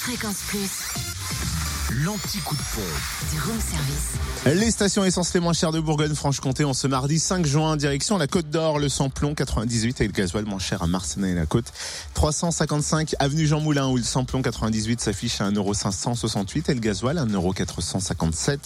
Fréquence Plus, L'anti-coup de pompe. du room service. Les stations essence les moins chères de Bourgogne-Franche-Comté en ce mardi 5 juin, direction la Côte d'Or, le samplon 98 et le gasoil moins cher à Marseille et la Côte. 355 avenue Jean Moulin où le samplon 98 s'affiche à 1,568€ et le gasoil à 1,457€.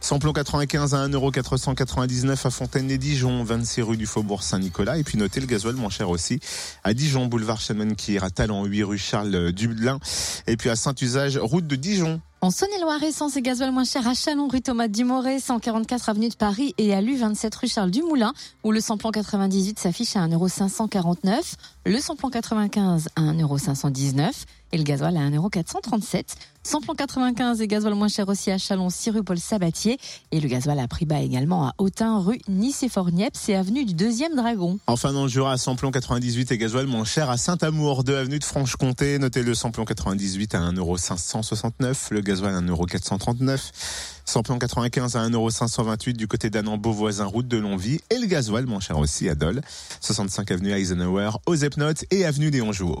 Samplon 95 à 1,499€ à Fontaine-les-Dijon, 26 rue du Faubourg Saint-Nicolas. Et puis notez le gasoil moins cher aussi à Dijon, boulevard Chemenkir, à Talent, 8 rue Charles Dublin. Et puis à Saint-Usage, route de Dijon. En Saône-et-Loire, essence et gasoil moins cher à Chalon, rue Thomas Dumoré, 144 avenue de Paris et à l'U 27 rue Charles Dumoulin, où le samplon 98 s'affiche à 1,549€, le samplon 95 à 1,519€ et le gasoil à 1,437€. Samplon 95 et gasoil moins cher aussi à Chalon, 6 rue Paul Sabatier et le gasoil à prix bas également à Autun, rue Nice et Fornieps et avenue du Deuxième Dragon. Enfin dans le Jura, samplon 98 et gasoil moins cher à Saint-Amour, 2 avenue de Franche-Comté. Notez le samplon 98 à 1,569€, le gasoil à 1,439€. Samplon 95 à 1,528€ du côté d'Annan Beauvoisin, route de Longvie. Et le gasoil moins cher aussi à Dole, 65 avenue Eisenhower, aux Epnotes et avenue des Jouot.